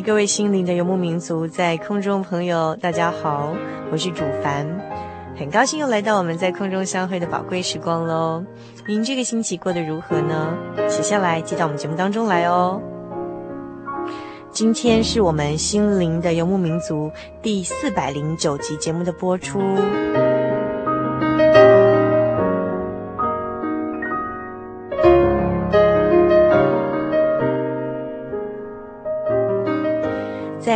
各位心灵的游牧民族，在空中朋友，大家好，我是主凡，很高兴又来到我们在空中相会的宝贵时光喽。您这个星期过得如何呢？写下来寄到我们节目当中来哦。今天是我们心灵的游牧民族第四百零九集节目的播出。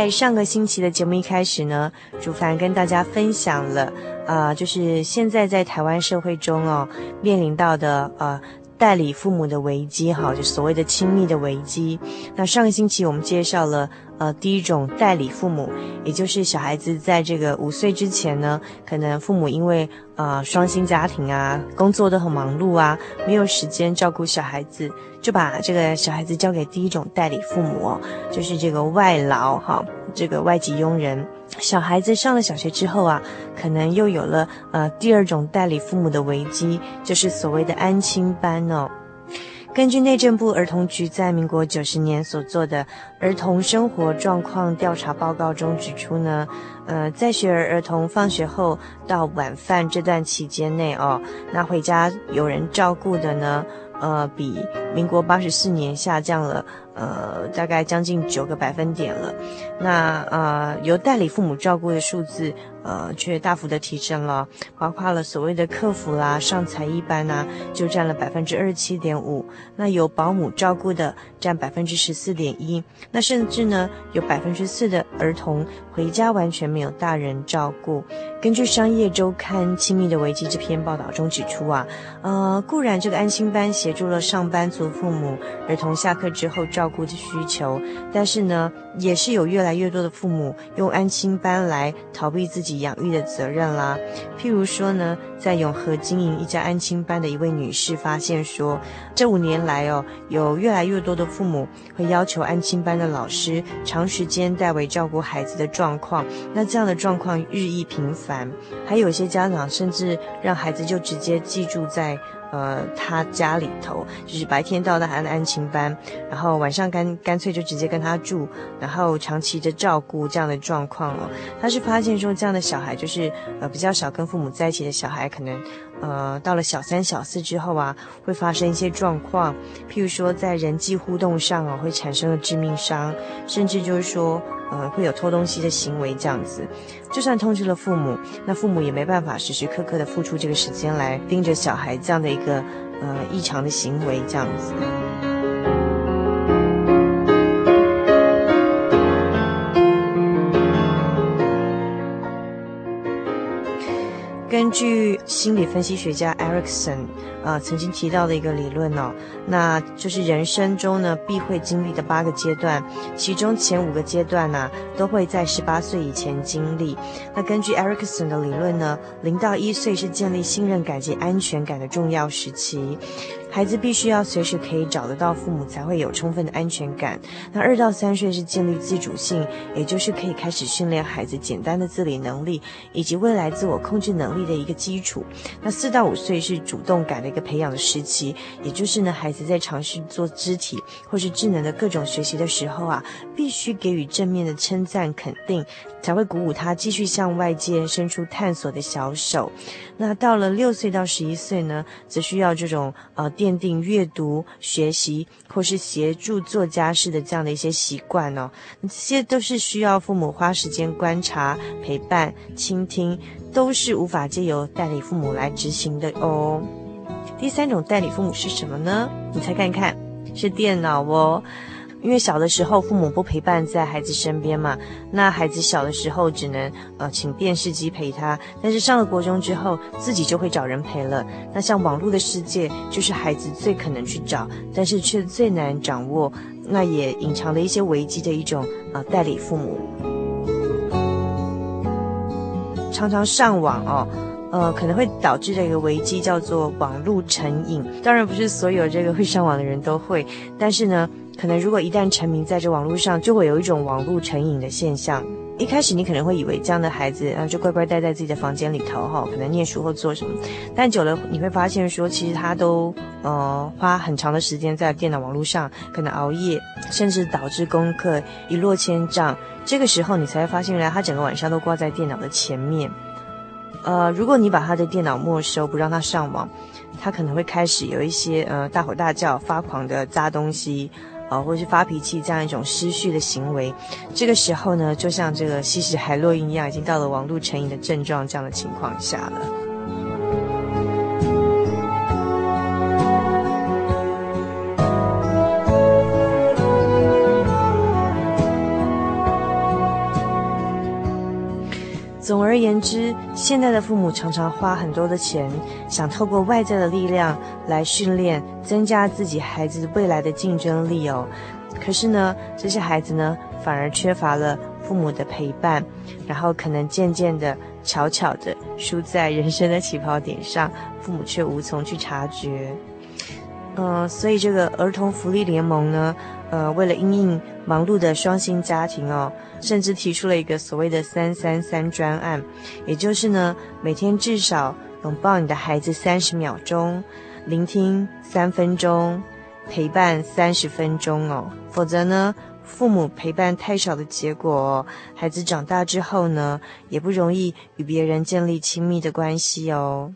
上个星期的节目一开始呢，主凡跟大家分享了，呃，就是现在在台湾社会中哦，面临到的呃代理父母的危机，哈，就所谓的亲密的危机。那上个星期我们介绍了。呃，第一种代理父母，也就是小孩子在这个五岁之前呢，可能父母因为呃双薪家庭啊，工作都很忙碌啊，没有时间照顾小孩子，就把这个小孩子交给第一种代理父母哦，就是这个外劳哈，这个外籍佣人。小孩子上了小学之后啊，可能又有了呃第二种代理父母的危机，就是所谓的安亲班哦。根据内政部儿童局在民国九十年所做的儿童生活状况调查报告中指出呢，呃，在学儿儿童放学后到晚饭这段期间内哦，那回家有人照顾的呢，呃，比民国八十四年下降了。呃，大概将近九个百分点了。那呃，由代理父母照顾的数字，呃，却大幅的提升了，包括了所谓的客服啦、上才艺班呐、啊，就占了百分之二十七点五。那由保姆照顾的占百分之十四点一。那甚至呢，有百分之四的儿童回家完全没有大人照顾。根据商业周刊《亲密的危机》这篇报道中指出啊，呃，固然这个安心班协助了上班族父母儿童下课之后照顾的需求，但是呢，也是有越来越多的父母用安心班来逃避自己养育的责任啦。譬如说呢，在永和经营一家安亲班的一位女士发现说，这五年来哦，有越来越多的父母会要求安亲班的老师长时间代为照顾孩子的状况，那这样的状况日益频繁，还有一些家长甚至让孩子就直接寄住在。呃，他家里头就是白天到他安安亲班，然后晚上干干脆就直接跟他住，然后长期的照顾这样的状况哦。他是发现说，这样的小孩就是呃比较少跟父母在一起的小孩，可能呃到了小三小四之后啊，会发生一些状况，譬如说在人际互动上啊，会产生了致命伤，甚至就是说。呃，会有偷东西的行为这样子，就算通知了父母，那父母也没办法时时刻刻的付出这个时间来盯着小孩这样的一个呃异常的行为这样子。根据心理分析学家 Erikson 啊、曾经提到的一个理论哦，那就是人生中呢必会经历的八个阶段，其中前五个阶段呢、都会在十八岁以前经历。那根据 Erickson 的理论呢，零到一岁是建立信任感及安全感的重要时期。孩子必须要随时可以找得到父母，才会有充分的安全感。那二到三岁是建立自主性，也就是可以开始训练孩子简单的自理能力以及未来自我控制能力的一个基础。那四到五岁是主动感的一个培养的时期，也就是呢，孩子在尝试做肢体或是智能的各种学习的时候啊，必须给予正面的称赞肯定，才会鼓舞他继续向外界伸出探索的小手。那到了六岁到十一岁呢，则需要这种呃奠定阅读、学习或是协助做家事的这样的一些习惯哦。这些都是需要父母花时间观察、陪伴、倾听，都是无法借由代理父母来执行的哦。第三种代理父母是什么呢？你猜看看，是电脑哦。因为小的时候父母不陪伴在孩子身边嘛，那孩子小的时候只能呃请电视机陪他，但是上了国中之后自己就会找人陪了。那像网络的世界，就是孩子最可能去找，但是却最难掌握，那也隐藏了一些危机的一种呃代理父母，常常上网哦，呃可能会导致这个危机叫做网络成瘾。当然不是所有这个会上网的人都会，但是呢。可能如果一旦沉迷在这网络上，就会有一种网络成瘾的现象。一开始你可能会以为这样的孩子，啊，就乖乖待在自己的房间里头，哈，可能念书或做什么。但久了你会发现说，其实他都，呃，花很长的时间在电脑网络上，可能熬夜，甚至导致功课一落千丈。这个时候你才发现，原来他整个晚上都挂在电脑的前面。呃，如果你把他的电脑没收，不让他上网，他可能会开始有一些，呃，大吼大叫、发狂的砸东西。啊，或是发脾气这样一种失序的行为，这个时候呢，就像这个吸食海洛因一样，已经到了网路成瘾的症状这样的情况下了。总而言之，现在的父母常常花很多的钱，想透过外在的力量来训练、增加自己孩子未来的竞争力哦。可是呢，这些孩子呢，反而缺乏了父母的陪伴，然后可能渐渐的、悄悄的输在人生的起跑点上，父母却无从去察觉。嗯、所以这个儿童福利联盟呢，呃，为了应应忙碌的双薪家庭哦。甚至提出了一个所谓的“三三三”专案，也就是呢，每天至少拥抱你的孩子三十秒钟，聆听三分钟，陪伴三十分钟哦。否则呢，父母陪伴太少的结果，孩子长大之后呢，也不容易与别人建立亲密的关系哦。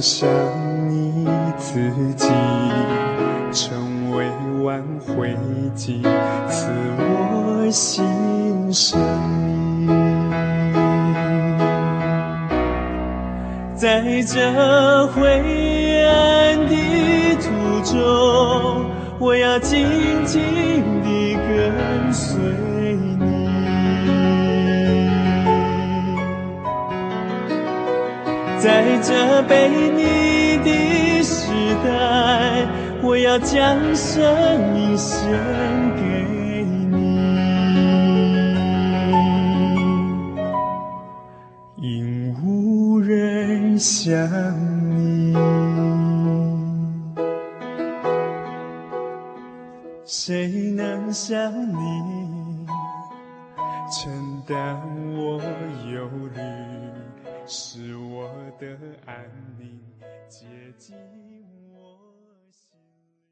上你自己，成为挽回剂，赐我新生命。在这灰暗的途中，我要紧紧地跟随在这背逆的时代，我要将生命献给你，因无人。想你，谁能像你承担我忧虑，是的安宁，接近我心里。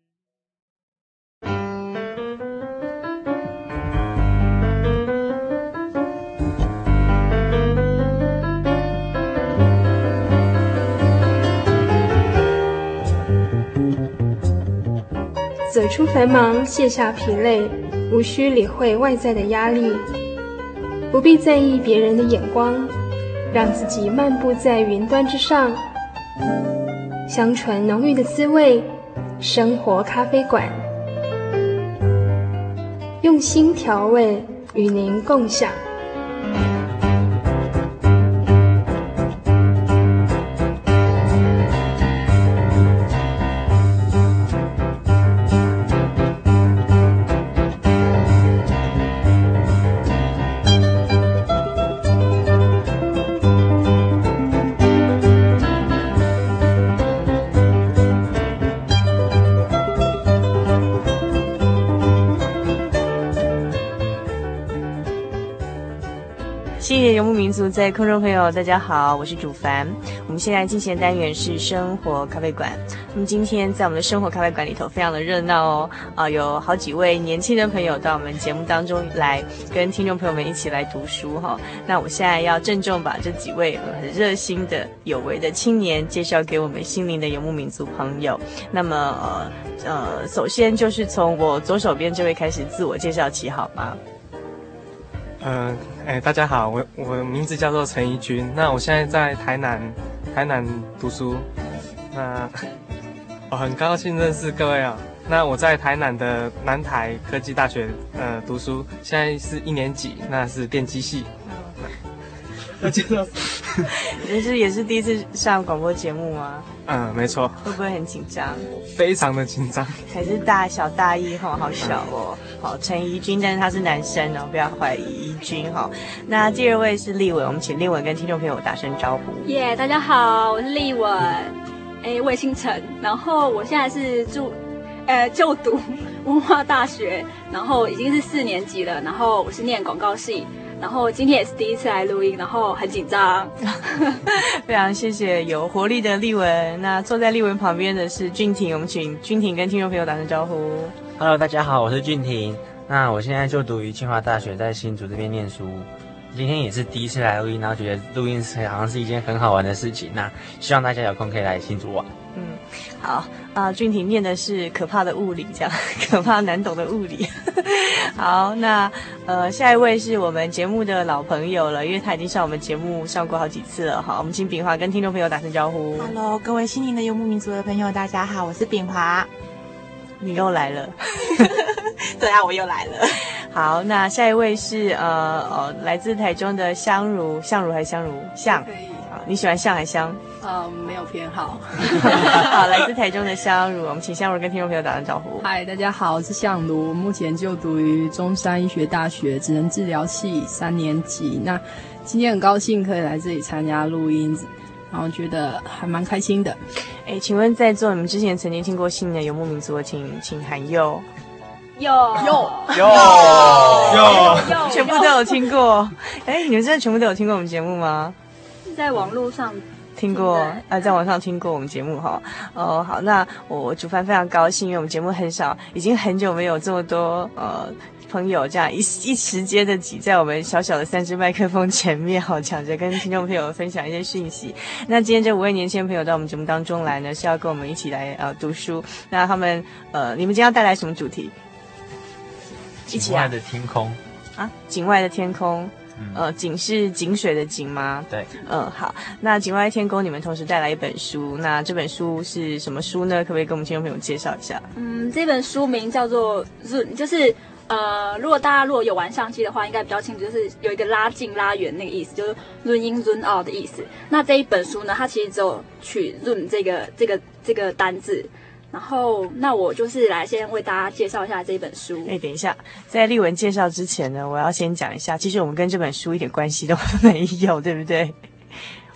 走出繁忙，卸下疲累，无需理会外在的压力，不必在意别人的眼光让自己漫步在云端之上，香醇浓郁的滋味，生活咖啡馆，用心调味，与您共享。在空中朋友，大家好，我是主凡。我们现在进行的单元是生活咖啡馆。那么今天在我们的生活咖啡馆里头，非常的热闹哦。啊，有好几位年轻的朋友到我们节目当中来，跟听众朋友们一起来读书哈、哦。那我现在要郑重把这几位很热心的、有为的青年介绍给我们心灵的游牧民族朋友。那么呃呃，首先就是从我左手边这位开始自我介绍起，好吗？嗯，哎、欸，大家好，我我名字叫做陈怡君，那我现在在台南，台南读书，那 我很高兴认识各位啊。那我在台南的南台科技大学呃读书，现在是一年级，那是电机系。我介绍，你是也是第一次上广播节目吗？嗯，没错。会不会很紧张？非常的紧张。还是大小大一哈，好小哦。好，陈怡君，但是他是男生哦，不要怀疑怡君哈。那第二位是立文，我们请立文跟听众朋友打声招呼。耶，yeah, 大家好，我是立文。哎，我也姓陈，然后我现在是住，呃，就读文化大学，然后已经是四年级了，然后我是念广告系。然后今天也是第一次来录音，然后很紧张。非常谢谢有活力的丽文。那坐在丽文旁边的是俊廷，我们请俊廷跟听众朋友打声招呼。Hello，大家好，我是俊廷。那我现在就读于清华大学，在新竹这边念书。今天也是第一次来录音，然后觉得录音是好像是一件很好玩的事情。那希望大家有空可以来新竹玩。嗯，好啊、呃，俊廷念的是可怕的物理，这样 可怕难懂的物理。好，那呃，下一位是我们节目的老朋友了，因为他已经上我们节目上过好几次了。好，我们请炳华跟听众朋友打声招呼。Hello，各位心灵的游牧民族的朋友，大家好，我是炳华。你又来了。对啊，我又来了。好，那下一位是呃呃，来自台中的香如，香如还是香如？香。可以。好，你喜欢香还是香？嗯，没有偏好。好，来自台中的香如，我们请香如跟听众朋友打声招呼。嗨，大家好，我是香如，目前就读于中山医学大学职能治疗系三年级。那今天很高兴可以来这里参加录音，然后觉得还蛮开心的。哎，请问在座你们之前曾经听过心灵的游牧民族，请请喊右。有有有有，全部都有听过。哎，你们真的全部都有听过我们节目吗？在网络上听过，啊，在网上听过我们节目哈。哦，好，那我主凡非常高兴，因为我们节目很少，已经很久没有这么多呃朋友这样一一时间的挤在我们小小的三支麦克风前面，好抢着跟听众朋友分享一些讯息。那今天这五位年轻朋友到我们节目当中来呢，是要跟我们一起来呃读书。那他们呃，你们今天要带来什么主题？境外的天空啊，境外的天空，嗯、呃，井是井水的井吗？对，嗯，好，那井外天空，你们同时带来一本书，那这本书是什么书呢？可不可以跟我们听众朋友介绍一下？嗯，这本书名叫做 Zoom，就是呃，如果大家如果有玩相机的话，应该比较清楚，就是有一个拉近、拉远那个意思，就是 Zoom in、Zoom out 的意思。那这一本书呢，它其实只有取 Zoom 这个、这个、这个单字。然后，那我就是来先为大家介绍一下这本书。哎，等一下，在丽文介绍之前呢，我要先讲一下，其实我们跟这本书一点关系都没有，对不对？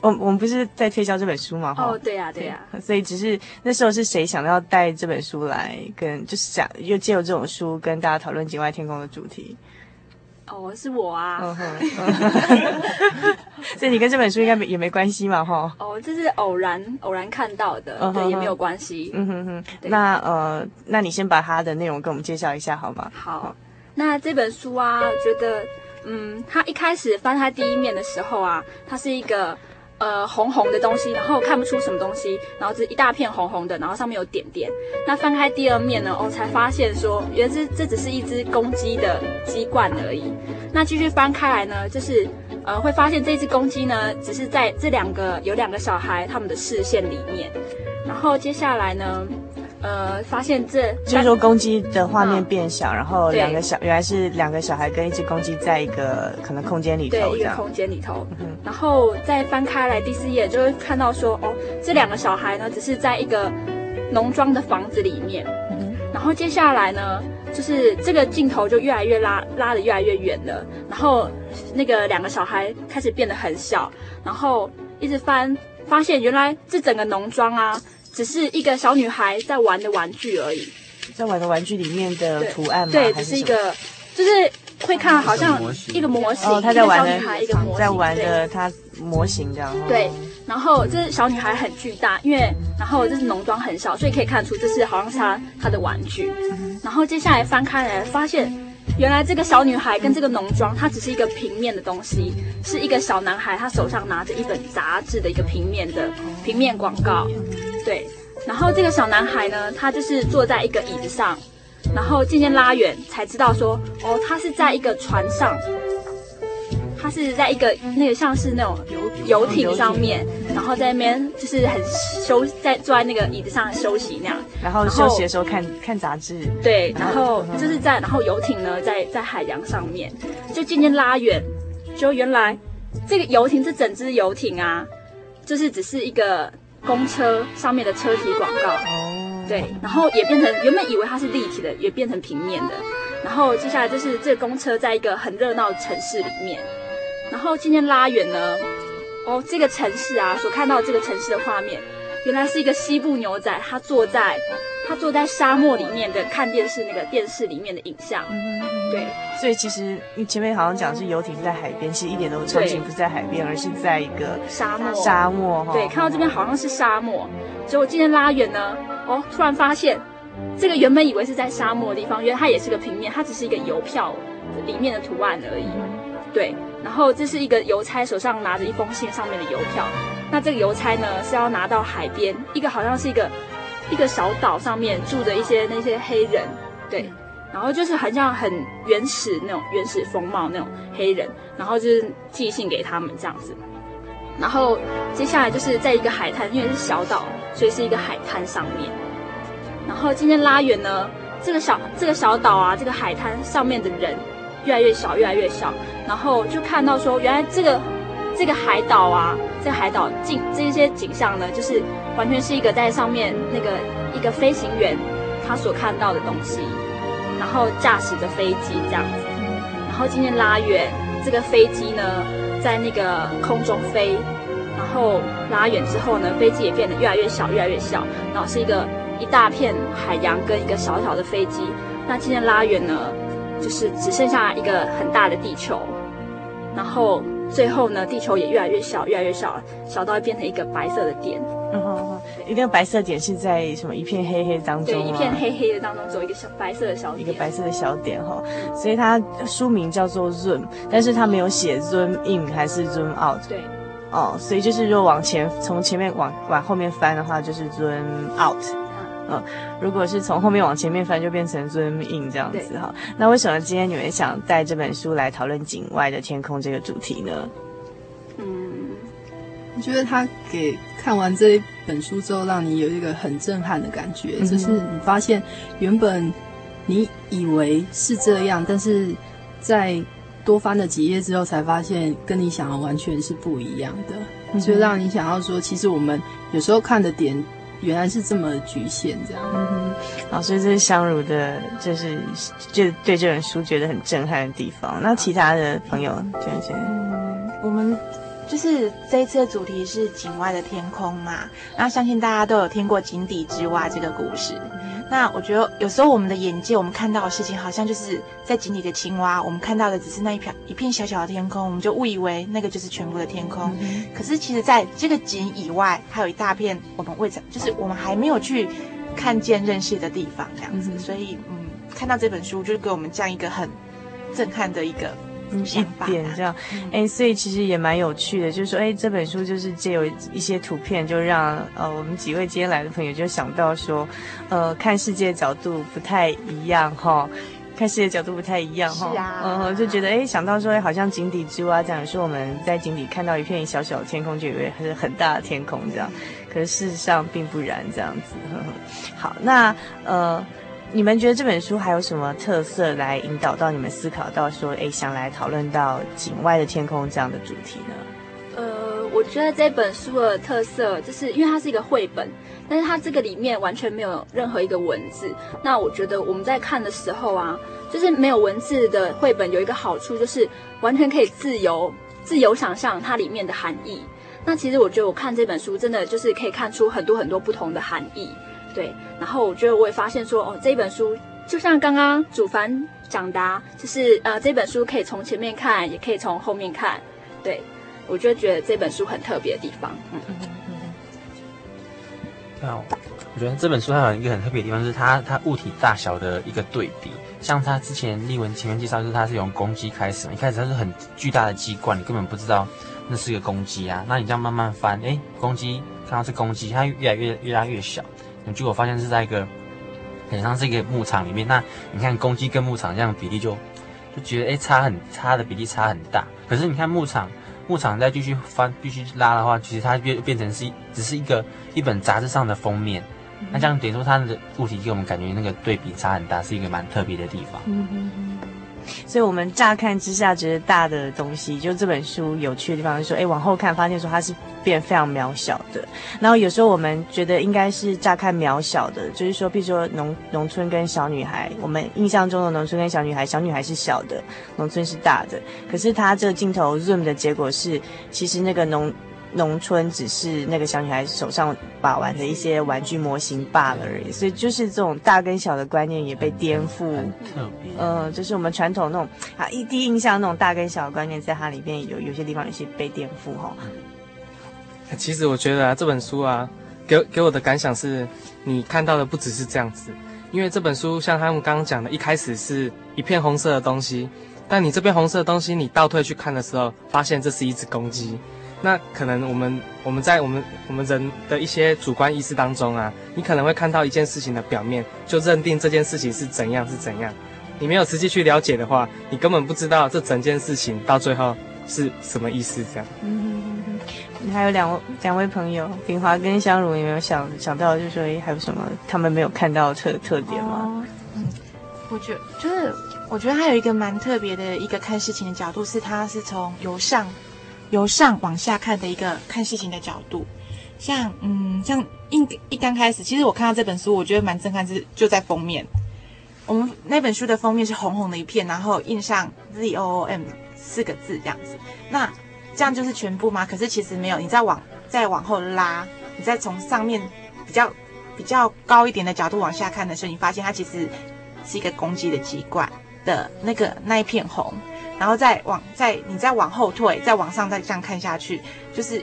我我们不是在推销这本书吗？哦，对呀、啊，对呀、啊。所以只是那时候是谁想要带这本书来跟，就是想又借由这种书跟大家讨论境外天空的主题。哦，是我啊，所以你跟这本书应该没也没关系嘛，哈。哦，这是偶然偶然看到的，嗯、对，也没有关系。嗯哼哼，那呃，那你先把它的内容跟我们介绍一下好吗？好，好，那这本书啊，我觉得，嗯，它一开始翻它第一面的时候啊，它是一个呃红红的东西，然后看不出什么东西，然后这一大片红红的，然后上面有点点。那翻开第二面呢，我，才发现说，原来这这只是一只公鸡的鸡冠而已。那继续翻开来呢，就是呃会发现这只公鸡呢，只是在这两个有两个小孩他们的视线里面。然后接下来呢，呃，发现这就是说公鸡的画面变小，嗯、然后两个小原来是两个小孩跟一只公鸡在一个可能空间里头，对，一个空间里头。嗯、然后再翻开来第四页，就会看到说，哦，这两个小孩呢，只是在一个农庄的房子里面。嗯、然后接下来呢，就是这个镜头就越来越拉，拉的越来越远了。然后那个两个小孩开始变得很小，然后一直翻。发现原来这整个农庄啊，只是一个小女孩在玩的玩具而已，在玩的玩具里面的图案吗？对，只是一个，就是会看好像一个模型，哦，她在玩的，一个模型，在玩的她模型这样。对，然后这小女孩很巨大，因为然后这是农庄很小，所以可以看出这是好像是她她的玩具。然后接下来翻开来发现。原来这个小女孩跟这个农庄，它只是一个平面的东西，是一个小男孩，他手上拿着一本杂志的一个平面的平面广告，对。然后这个小男孩呢，他就是坐在一个椅子上，然后渐渐拉远才知道说，哦，他是在一个船上。他是在一个那个像是那种游游艇上面，然后在那边就是很休在坐在那个椅子上休息那样，然后休息的时候看看杂志。对，然后就是在然后游艇呢在在海洋上面，就渐渐拉远，就原来这个游艇这整只游艇啊，就是只是一个公车上面的车体广告。哦，对，然后也变成原本以为它是立体的，也变成平面的。然后接下来就是这个公车在一个很热闹的城市里面。然后渐渐拉远呢，哦，这个城市啊，所看到这个城市的画面，原来是一个西部牛仔，他坐在他坐在沙漠里面的看电视那个电视里面的影像。嗯，对。所以其实你前面好像讲是游艇在海边，其实一点都场景不是在海边，而是在一个沙漠。沙漠哈。对，看到这边好像是沙漠，结果今天拉远呢，哦，突然发现这个原本以为是在沙漠的地方，原来它也是个平面，它只是一个邮票里面的图案而已。对。然后这是一个邮差手上拿着一封信上面的邮票，那这个邮差呢是要拿到海边一个好像是一个一个小岛上面住着一些那些黑人，对，然后就是很像很原始那种原始风貌那种黑人，然后就是寄信给他们这样子，然后接下来就是在一个海滩，因为是小岛，所以是一个海滩上面，然后今天拉远呢，这个小这个小岛啊，这个海滩上面的人。越来越小，越来越小，然后就看到说，原来这个这个海岛啊，这个海岛景这些景象呢，就是完全是一个在上面那个一个飞行员他所看到的东西，然后驾驶着飞机这样子，然后今天拉远这个飞机呢，在那个空中飞，然后拉远之后呢，飞机也变得越来越小，越来越小，然后是一个一大片海洋跟一个小小的飞机，那今天拉远呢？就是只剩下一个很大的地球，然后最后呢，地球也越来越小，越来越小，小到会变成一个白色的点。嗯哼哼，一个白色点是在什么一片黑黑当中？对，一片黑黑的当中，只有一个小白色的小点。一个白色的小点哈，所以它书名叫做 Zoom，但是它没有写 Zoom in 还是 Zoom out。对，哦，所以就是如果往前从前面往往后面翻的话，就是 Zoom out。嗯，如果是从后面往前面翻，就变成 zoom in 这样子哈。那为什么今天你们想带这本书来讨论景外的天空这个主题呢？嗯，我觉得他给看完这一本书之后，让你有一个很震撼的感觉，嗯、就是你发现原本你以为是这样，但是在多翻了几页之后，才发现跟你想的完全是不一样的，嗯、就让你想要说，其实我们有时候看的点。原来是这么局限，这样。嗯哼，好，所以这是香如的，就是就对这本书觉得很震撼的地方。那其他的朋友，觉得觉得，嗯，我们就是这一次的主题是井外的天空嘛。那相信大家都有听过井底之蛙这个故事。那我觉得有时候我们的眼界，我们看到的事情，好像就是在井里的青蛙，我们看到的只是那一片一片小小的天空，我们就误以为那个就是全部的天空。嗯、可是其实，在这个井以外，还有一大片我们未曾，就是我们还没有去看见、认识的地方，这样子。嗯、所以，嗯，看到这本书，就是给我们这样一个很震撼的一个一点这样，哎、所以其实也蛮有趣的，就是说，哎、欸，这本书就是借有一些图片，就让呃我们几位今天来的朋友就想到说，呃，看世界角度不太一样哈，看世界角度不太一样哈，嗯、啊呃，就觉得哎、欸，想到说，好像井底之蛙这样，说我们在井底看到一片小小的天空，就以为是很大的天空这样，可是事实上并不然这样子。呵呵好，那呃。你们觉得这本书还有什么特色来引导到你们思考到说，哎，想来讨论到井外的天空这样的主题呢？呃，我觉得这本书的特色就是因为它是一个绘本，但是它这个里面完全没有任何一个文字。那我觉得我们在看的时候啊，就是没有文字的绘本有一个好处，就是完全可以自由自由想象它里面的含义。那其实我觉得我看这本书真的就是可以看出很多很多不同的含义。对，然后我觉得我也发现说，哦，这本书就像刚刚主凡讲的啊，就是呃，这本书可以从前面看，也可以从后面看。对，我就觉得这本书很特别的地方。嗯嗯嗯嗯。对啊，我觉得这本书还有一个很特别的地方，是它它物体大小的一个对比。像它之前丽文前面介绍，就是它是用公鸡开始嘛，一开始它是很巨大的鸡冠，你根本不知道那是个公鸡啊。那你这样慢慢翻，哎，公鸡看到是公鸡，它越来越越拉越小。结果发现是在一个很像是一个牧场里面，那你看公鸡跟牧场这样比例就就觉得哎差很差的比例差很大。可是你看牧场牧场再继续翻继续拉的话，其实它变变成是只是一个一本杂志上的封面。那这样等于说它的物体给我们感觉那个对比差很大，是一个蛮特别的地方。所以，我们乍看之下觉得大的东西，就这本书有趣的地方是说，哎，往后看发现说它是变非常渺小的。然后有时候我们觉得应该是乍看渺小的，就是说，比如说农农村跟小女孩，我们印象中的农村跟小女孩，小女孩是小的，农村是大的。可是它这个镜头 zoom 的结果是，其实那个农。农村只是那个小女孩手上把玩的一些玩具模型罢了而已，所以就是这种大跟小的观念也被颠覆。呃，就是我们传统那种啊，一第一印象那种大跟小的观念，在它里面有有些地方有些被颠覆哈。其实我觉得啊，这本书啊，给给我的感想是，你看到的不只是这样子，因为这本书像他们刚刚讲的，一开始是一片红色的东西，但你这边红色的东西，你倒退去看的时候，发现这是一只公鸡。那可能我们我们在我们我们人的一些主观意识当中啊，你可能会看到一件事情的表面，就认定这件事情是怎样是怎样。你没有实际去了解的话，你根本不知道这整件事情到最后是什么意思。这样。嗯，你还有两位两位朋友，炳华跟香如，有没有想想到，就是说还有什么他们没有看到的特特点吗？哦，嗯，我觉得就是我觉得他有一个蛮特别的一个看事情的角度，是他是从由上。由上往下看的一个看事情的角度，像嗯，像一一刚开始，其实我看到这本书，我觉得蛮震撼，是就在封面。我们那本书的封面是红红的一片，然后印上 Z O O M 四个字这样子。那这样就是全部吗？可是其实没有，你再往再往后拉，你再从上面比较比较高一点的角度往下看的时候，你发现它其实是一个公鸡的鸡冠的那个那一片红。然后再往再你再往后退，再往上再这样看下去，就是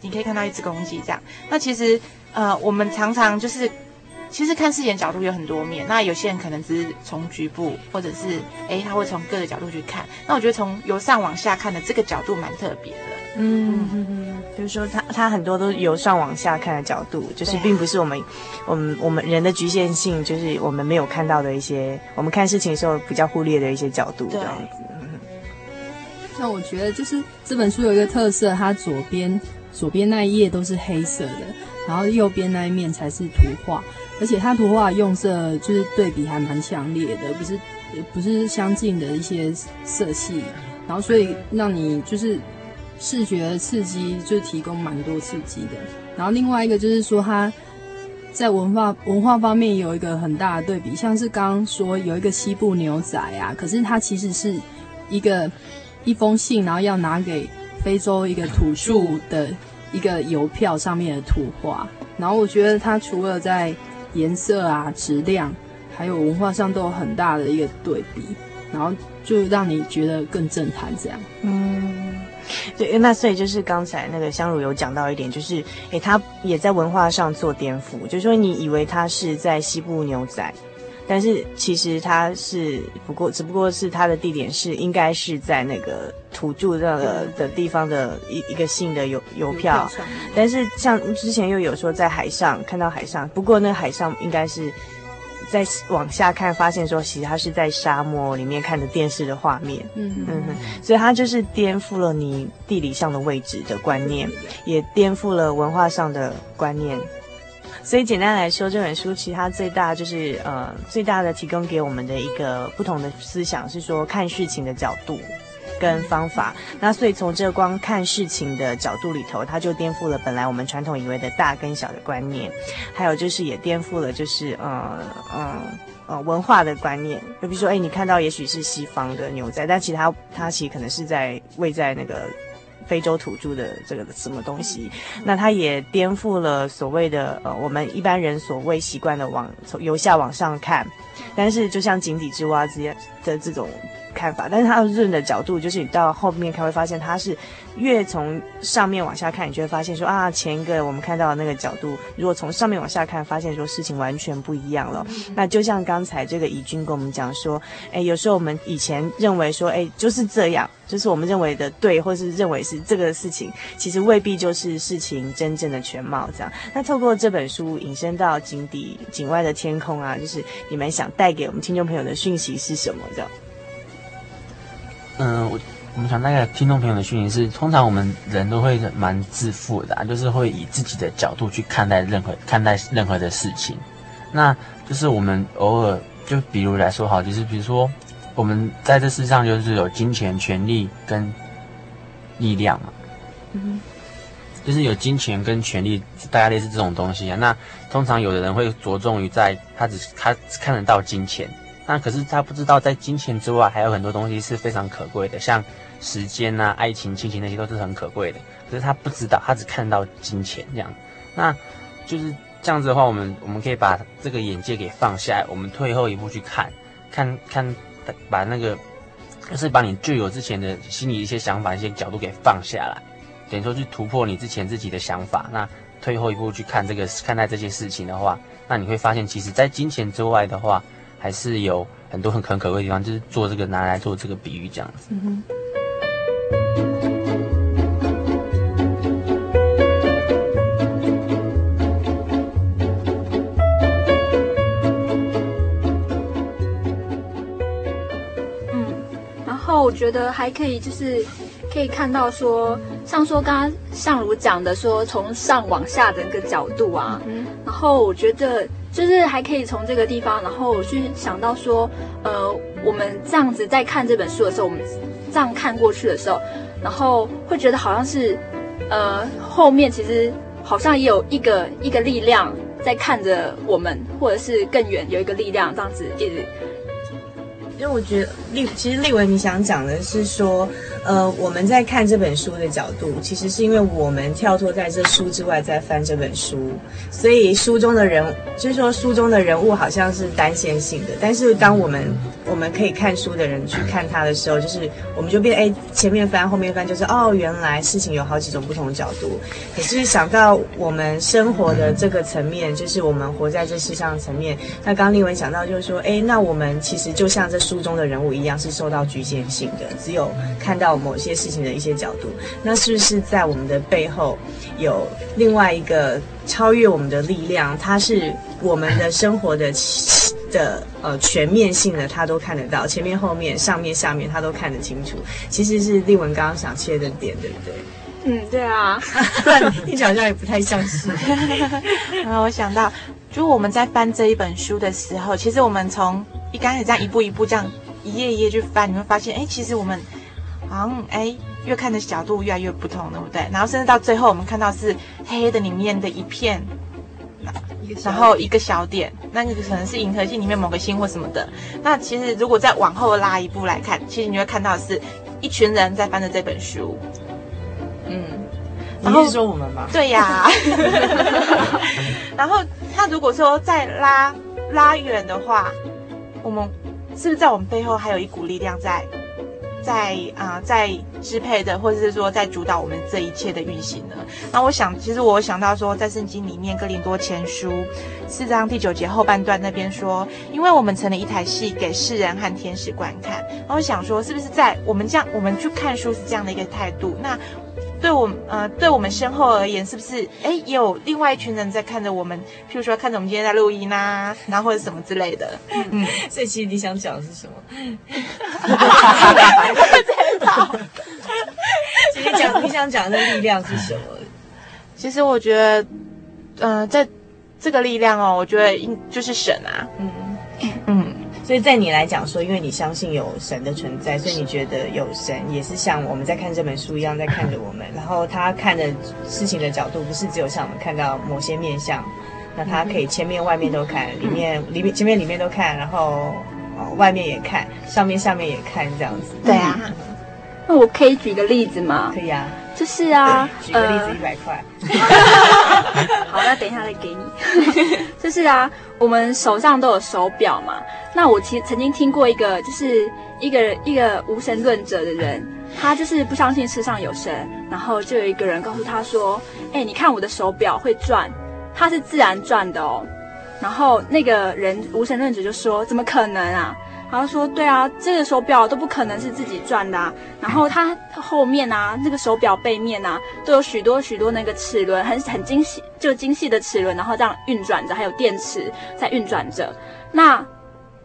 你可以看到一只公鸡这样。那其实呃，我们常常就是其实看事情角度有很多面。那有些人可能只是从局部，或者是哎，他会从各个角度去看。那我觉得从由上往下看的这个角度蛮特别的。嗯，嗯嗯就是说他他很多都由上往下看的角度，就是并不是我们、啊、我们我们人的局限性，就是我们没有看到的一些我们看事情的时候比较忽略的一些角度这样子。那我觉得就是这本书有一个特色，它左边左边那一页都是黑色的，然后右边那一面才是图画，而且它图画用色就是对比还蛮强烈的，不是不是相近的一些色系，然后所以让你就是视觉刺激就提供蛮多刺激的。然后另外一个就是说它在文化文化方面有一个很大的对比，像是刚刚说有一个西部牛仔啊，可是它其实是一个。一封信，然后要拿给非洲一个土著的一个邮票上面的图画，然后我觉得它除了在颜色啊、质量，还有文化上都有很大的一个对比，然后就让你觉得更震撼。这样，嗯，对，那所以就是刚才那个香如有讲到一点，就是诶，他也在文化上做颠覆，就是说你以为他是在西部牛仔。但是其实它是不过只不过是它的地点是应该是在那个土著那个的地方的一一个信的邮邮票，但是像之前又有说在海上看到海上，不过那海上应该是。在往下看，发现说其实他是在沙漠里面看着电视的画面，嗯嗯哼，所以他就是颠覆了你地理上的位置的观念，也颠覆了文化上的观念。所以简单来说，这本书其实它最大就是呃最大的提供给我们的一个不同的思想是说看事情的角度。跟方法，那所以从这光看事情的角度里头，它就颠覆了本来我们传统以为的大跟小的观念，还有就是也颠覆了就是呃呃呃文化的观念。就比如说，哎，你看到也许是西方的牛仔，但其他它它其实可能是在位在那个非洲土著的这个什么东西。那它也颠覆了所谓的呃我们一般人所谓习惯的往从由下往上看，但是就像井底之蛙之间的这种。看法，但是他的润的角度，就是你到后面才会发现，他是越从上面往下看，你就会发现说啊，前一个我们看到的那个角度，如果从上面往下看，发现说事情完全不一样了。那就像刚才这个怡君跟我们讲说，哎，有时候我们以前认为说，哎，就是这样，就是我们认为的对，或是认为是这个事情，其实未必就是事情真正的全貌这样。那透过这本书引申到井底、井外的天空啊，就是你们想带给我们听众朋友的讯息是什么这样？嗯，我我们想带给听众朋友的讯息是，通常我们人都会蛮自负的啊，就是会以自己的角度去看待任何看待任何的事情。那就是我们偶尔就比如来说好，就是比如说我们在这世上就是有金钱、权力跟力量嘛，嗯，就是有金钱跟权力，大概类似这种东西啊。那通常有的人会着重于在他只他只看得到金钱。那可是他不知道，在金钱之外，还有很多东西是非常可贵的，像时间呐、爱情、亲情那些都是很可贵的。可是他不知道，他只看到金钱这样。那就是这样子的话，我们我们可以把这个眼界给放下，我们退后一步去看，看看把那个，就是把你旧有之前的心里一些想法、一些角度给放下来，等于说去突破你之前自己的想法。那退后一步去看这个看待这些事情的话，那你会发现，其实在金钱之外的话。还是有很多很很可贵的地方，就是做这个拿来做这个比喻这样子。嗯，嗯，然后我觉得还可以，就是可以看到说，像说刚刚相如讲的说，从上往下的一个角度啊，嗯，然后我觉得。就是还可以从这个地方，然后我去想到说，呃，我们这样子在看这本书的时候，我们这样看过去的时候，然后会觉得好像是，呃，后面其实好像也有一个一个力量在看着我们，或者是更远有一个力量这样子一直。因为我觉得立，其实立文你想讲的是说。呃，我们在看这本书的角度，其实是因为我们跳脱在这书之外在翻这本书，所以书中的人，就是说书中的人物好像是单线性的。但是当我们我们可以看书的人去看它的时候，就是我们就变哎，前面翻后面翻，就是哦，原来事情有好几种不同的角度。可是想到我们生活的这个层面，就是我们活在这世上的层面。那刚刚立文讲到，就是说，哎，那我们其实就像这书中的人物一样，是受到局限性的，只有看到。某些事情的一些角度，那是不是在我们的背后有另外一个超越我们的力量？它是我们的生活的的呃全面性的，他都看得到，前面后面上面下面，他都看得清楚。其实是丽文刚刚想切的点，对不对？嗯，对啊，听起来好像也不太像是。然后我想到，就我们在翻这一本书的时候，其实我们从一开始这样一步一步这样一页一页去翻，你会发现，哎，其实我们。好像哎，越看的角度越来越不同，对不对？然后甚至到最后，我们看到是黑的里面的一片，然后一个小点，那个可能是银河系里面某个星或什么的。那其实如果再往后拉一步来看，其实你会看到是一群人在翻着这本书。嗯，然后你是说我们吗？对呀。然后他如果说再拉拉远的话，我们是不是在我们背后还有一股力量在？在啊、在支配的，或者是说在主导我们这一切的运行呢？那我想，其实我想到说，在圣经里面，哥林多前书四章第九节后半段那边说，因为我们成了一台戏给世人和天使观看。然后我想说，是不是在我们这样，我们去看书是这样的一个态度？那对我们呃，对我们身后而言，是不是哎，也有另外一群人在看着我们？譬如说，看着我们今天在录音啊，然后或者什么之类的。嗯，所以其实你想讲的是什么？其实讲你想讲的力量是什么？其实我觉得，呃，在这个力量哦，我觉得应就是神啊。嗯嗯。所以在你来讲说，因为你相信有神的存在，所以你觉得有神也是像我们在看这本书一样在看着我们。然后他看的事情的角度不是只有像我们看到某些面相，那他可以前面外面都看，里面里面前面里面都看，然后哦外面也看，上面下面也看这样子。对啊。那我可以举个例子吗？可以啊。就是啊，举个例子一百块。好，那等一下再给你。就是啊，我们手上都有手表嘛。那我其实曾经听过一个，就是一个一个无神论者的人，他就是不相信世上有神，然后就有一个人告诉他说：“哎，你看我的手表会转，它是自然转的哦。”然后那个人无神论者就说：“怎么可能啊？”然后说：“对啊，这个手表都不可能是自己转的啊。然后它后面啊，那个手表背面啊，都有许多许多那个齿轮，很很精细，就精细的齿轮，然后这样运转着，还有电池在运转着。那。”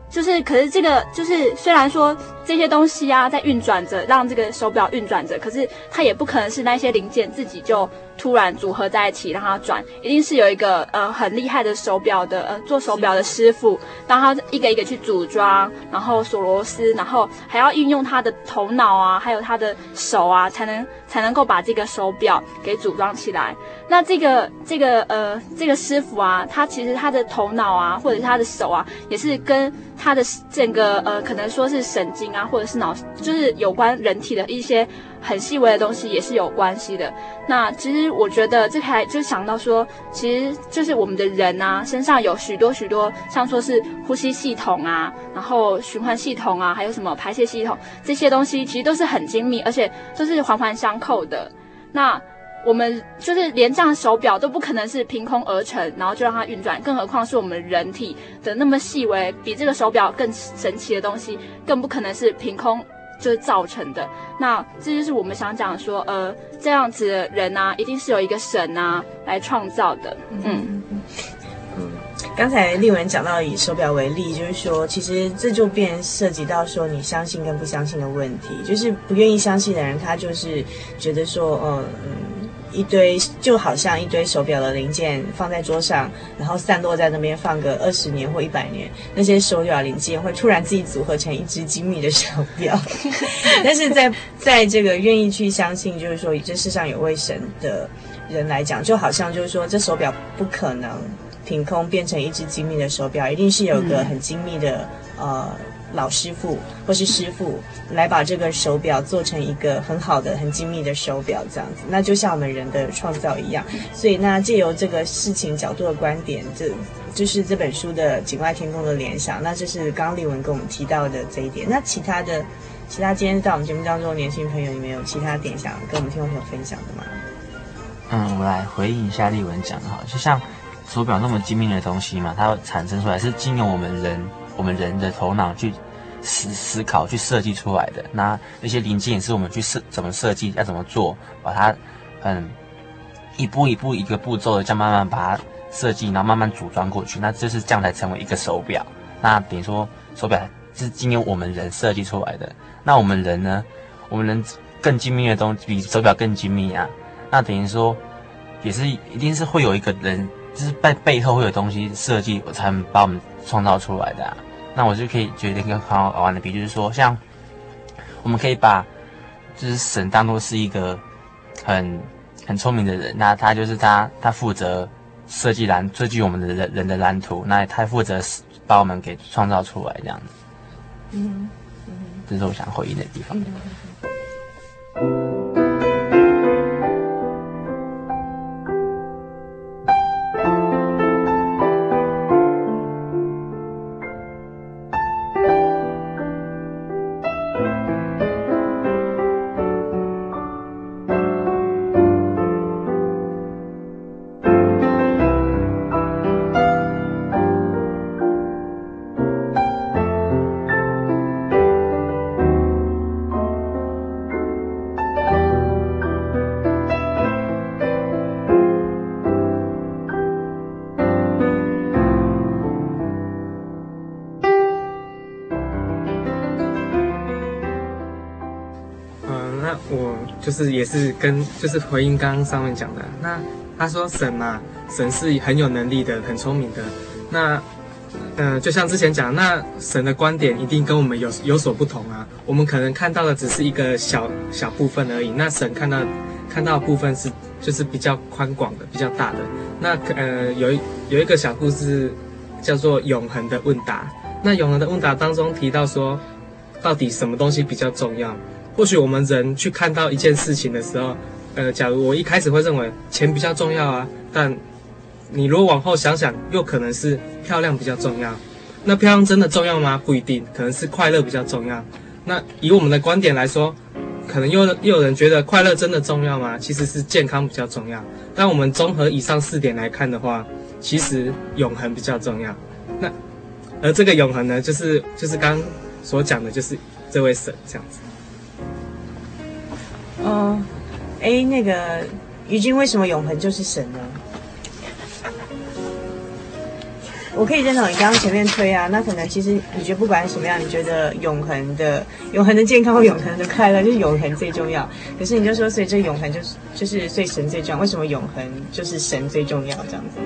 就是，可是这个就是，虽然说这些东西啊在运转着，让这个手表运转着，可是它也不可能是那些零件自己就突然组合在一起让它转，一定是有一个呃很厉害的手表的呃做手表的师傅，当他一个一个去组装，然后锁螺丝，然后还要运用他的头脑啊，还有他的手啊，才能才能够把这个手表给组装起来。那这个这个呃这个师傅啊，他其实他的头脑啊，或者是他的手啊，也是跟他的整个呃可能说是神经啊，或者是脑，就是有关人体的一些很细微的东西也是有关系的。那其实我觉得这还就想到说，其实就是我们的人啊，身上有许多许多，像说是呼吸系统啊，然后循环系统啊，还有什么排泄系统这些东西，其实都是很精密，而且都是环环相扣的。那我们就是连这样手表都不可能是凭空而成，然后就让它运转，更何况是我们人体的那么细微，比这个手表更神奇的东西，更不可能是凭空就是造成的。那这就是我们想讲说，呃，这样子的人啊，一定是有一个神啊来创造的。嗯嗯，刚才丽文讲到以手表为例，就是说，其实这就变涉及到说你相信跟不相信的问题，就是不愿意相信的人，他就是觉得说，嗯、嗯。一堆就好像一堆手表的零件放在桌上，然后散落在那边放个二十年或一百年，那些手表零件会突然自己组合成一只精密的手表。但是在在这个愿意去相信，就是说这世上有位神的人来讲，就好像就是说这手表不可能凭空变成一只精密的手表，一定是有个很精密的、嗯、呃。老师傅或是师傅来把这个手表做成一个很好的、很精密的手表，这样子，那就像我们人的创造一样。所以，那借由这个事情角度的观点，这就是这本书的景外天空的联想。那这是刚刚丽文跟我们提到的这一点。那其他的，其他今天在我们节目当中的年轻朋友，有没有其他点想跟我们听众朋友分享的吗？嗯，我来回应一下丽文讲的哈，就像手表那么精密的东西嘛，它产生出来是经由我们人。我们人的头脑去思思考、去设计出来的，那那些零件也是我们去设怎么设计、要怎么做，把它嗯一步一步一个步骤的这样慢慢把它设计，然后慢慢组装过去，那就是这样才成为一个手表。那等于说手表是经由我们人设计？出来的，那我们人呢？我们人更精密的东西比手表更精密啊。那等于说也是一定是会有一个人，就是在背后会有东西设计，我才能把我们创造出来的啊。那我就可以决定一个很好玩的比，就是说，像我们可以把就是神当做是一个很很聪明的人，那他就是他他负责设计蓝设计我们的人人的蓝图，那他负责把我们给创造出来这样子。嗯嗯，这是我想回应的地方。嗯那我就是也是跟就是回应刚刚上面讲的，那他说神嘛，神是很有能力的，很聪明的。那、呃，就像之前讲，那神的观点一定跟我们有有所不同啊。我们可能看到的只是一个小小部分而已，那神看到看到的部分是就是比较宽广的，比较大的。那呃，有一有一个小故事叫做永恒的问答。那永恒的问答当中提到说，到底什么东西比较重要？或许我们人去看到一件事情的时候，呃，假如我一开始会认为钱比较重要啊，但你如果往后想想，又可能是漂亮比较重要。那漂亮真的重要吗？不一定，可能是快乐比较重要。那以我们的观点来说，可能又又有人觉得快乐真的重要吗？其实是健康比较重要。但我们综合以上四点来看的话，其实永恒比较重要。那而这个永恒呢，就是就是刚所讲的，就是这位神这样子。嗯，哎，那个于君，为什么永恒就是神呢？我可以认同你刚刚前面推啊，那可能其实你觉得不管什么样，你觉得永恒的、永恒的健康或永恒的快乐，就是永恒最重要。可是你就说，所以这永恒就是就是所以神最重要。为什么永恒就是神最重要？这样子？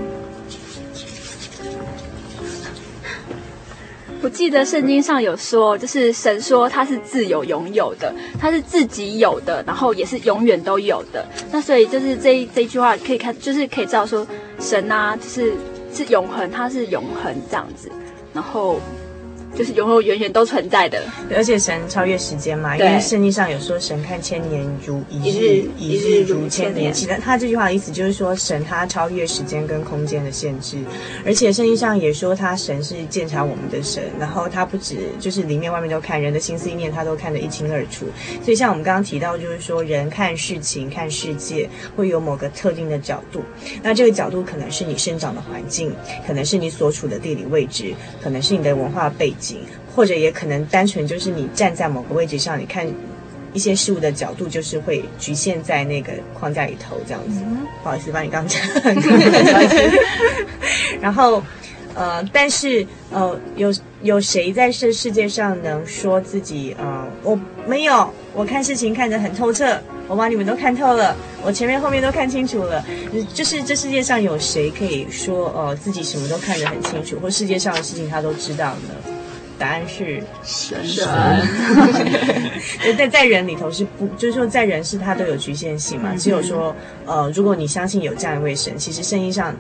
我记得圣经上有说，就是神说他是自由拥有的，他是自己有的，然后也是永远都有的。那所以就是这一这一句话可以看，就是可以知道说神啊，就是。是永恒，他是永恒这样子，然后。就是永永远远都存在的，而且神超越时间嘛，因为圣经上有说神看千年如一日，一日如千年。其实他这句话的意思就是说，神他超越时间跟空间的限制，而且圣经上也说他神是鉴察我们的神，然后他不止就是里面外面都看人的心思意念，他都看得一清二楚。所以像我们刚刚提到，就是说人看事情、看世界会有某个特定的角度，那这个角度可能是你生长的环境，可能是你所处的地理位置，可能是你的文化背景。或者也可能单纯就是你站在某个位置上，你看一些事物的角度就是会局限在那个框架里头这样子。嗯、不好意思，把你刚讲。然后，呃，但是呃，有有谁在这世界上能说自己呃，我没有，我看事情看得很透彻，我把你们都看透了，我前面后面都看清楚了。就是这世界上有谁可以说呃自己什么都看得很清楚，或世界上的事情他都知道呢？答案是神，神。在在人里头是不，就是说在人是他都有局限性嘛。只有说，呃，如果你相信有这样一位神，其实圣经上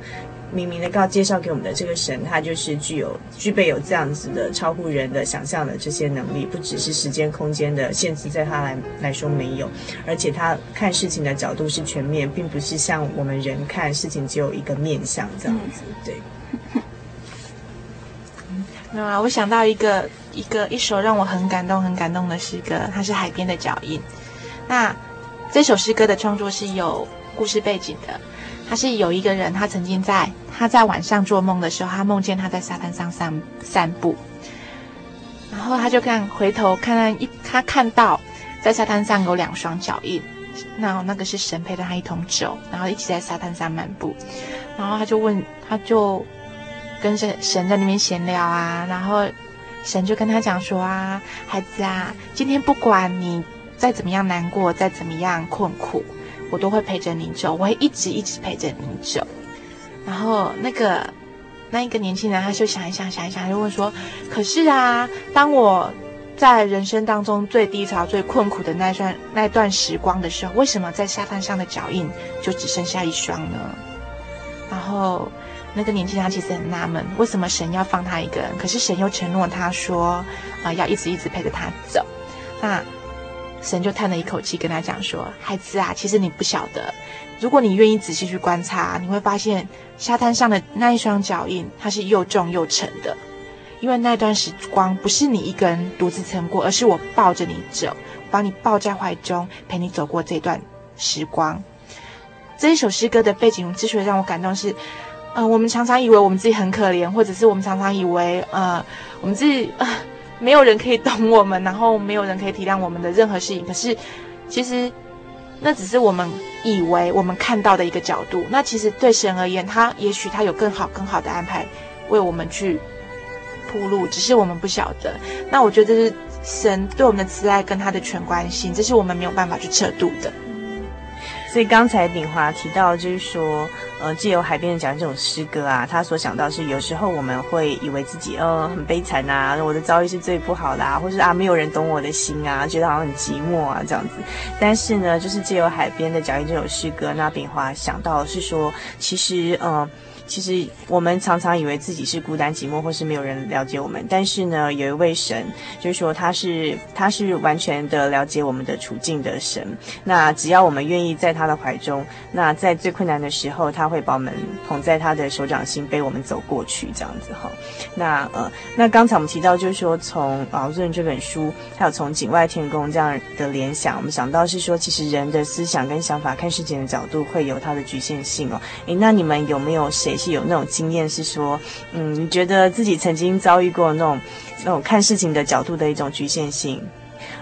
明明的告介绍给我们的这个神，他就是具有具备有这样子的超乎人的想象的这些能力，不只是时间空间的限制，在他来来说没有，而且他看事情的角度是全面，并不是像我们人看事情只有一个面向这样子，对。那我想到一个一个一首让我很感动很感动的诗歌，它是《海边的脚印》。那这首诗歌的创作是有故事背景的，他是有一个人，他曾经在他在晚上做梦的时候，他梦见他在沙滩上散散步，然后他就看回头看看一他看到在沙滩上有两双脚印，那那个是神陪着他一同走，然后一起在沙滩上漫步，然后他就问他就。跟神神在那边闲聊啊，然后神就跟他讲说啊，孩子啊，今天不管你再怎么样难过，再怎么样困苦，我都会陪着你走，我会一直一直陪着你走。然后那个那一个年轻人他就想一想，想一想，就问说，可是啊，当我在人生当中最低潮、最困苦的那段那段时光的时候，为什么在沙滩上的脚印就只剩下一双呢？然后。那个年轻人其实很纳闷，为什么神要放他一个人？可是神又承诺他说，啊、要一直一直陪着他走。那神就叹了一口气，跟他讲说：“孩子啊，其实你不晓得，如果你愿意仔细去观察，你会发现沙滩上的那一双脚印，它是又重又沉的。因为那段时光不是你一个人独自撑过，而是我抱着你走，把你抱在怀中，陪你走过这段时光。这一首诗歌的背景之所以让我感动是。”呃，我们常常以为我们自己很可怜，或者是我们常常以为，呃，我们自己呃 没有人可以懂我们，然后没有人可以体谅我们的任何事情。可是，其实那只是我们以为我们看到的一个角度。那其实对神而言，他也许他有更好、更好的安排为我们去铺路，只是我们不晓得。那我觉得这是神对我们的慈爱跟他的全关心，这是我们没有办法去测度的。所以刚才炳华提到，就是说，呃，借由海边的讲这种诗歌啊，他所想到是有时候我们会以为自己，呃，很悲惨啊，我的遭遇是最不好的啊，或是啊，没有人懂我的心啊，觉得好像很寂寞啊这样子。但是呢，就是借由海边的讲这首诗歌，那炳华想到是说，其实，嗯。其实我们常常以为自己是孤单寂寞，或是没有人了解我们。但是呢，有一位神，就是说他是他是完全的了解我们的处境的神。那只要我们愿意在他的怀中，那在最困难的时候，他会把我们捧在他的手掌心，背我们走过去，这样子哈。那呃，那刚才我们提到，就是说从啊《论》这本书，还有从《景外天宫》这样的联想，我们想到是说，其实人的思想跟想法看事情的角度会有它的局限性哦。诶，那你们有没有谁？是有那种经验，是说，嗯，你觉得自己曾经遭遇过那种那种看事情的角度的一种局限性，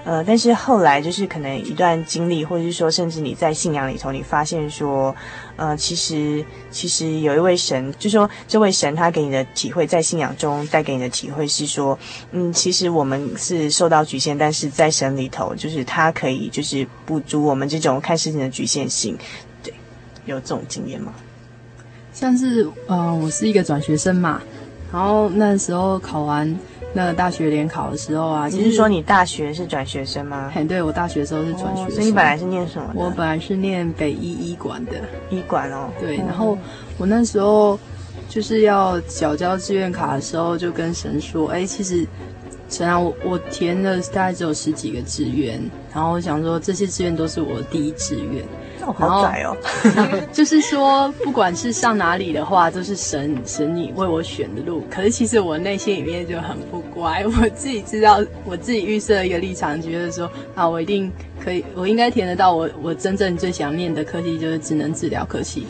呃，但是后来就是可能一段经历，或者是说，甚至你在信仰里头，你发现说，呃，其实其实有一位神，就说这位神他给你的体会，在信仰中带给你的体会是说，嗯，其实我们是受到局限，但是在神里头，就是他可以就是补足我们这种看事情的局限性，对，有这种经验吗？像是，嗯、呃，我是一个转学生嘛，然后那时候考完那个大学联考的时候啊，你是说你大学是转学生吗？很，对，我大学的时候是转学生。哦，所以你本来是念什么？我本来是念北医医管的。医管哦。对，然后我那时候就是要缴交志愿卡的时候，就跟神说，哎，其实神啊，我我填了大概只有十几个志愿，然后我想说这些志愿都是我的第一志愿。哦、好窄哦，就是说，不管是上哪里的话，都是神神你为我选的路。可是其实我内心里面就很不乖，我自己知道，我自己预设一个立场，觉得说啊，我一定可以，我应该填得到我我真正最想念的科系，就是职能治疗科系。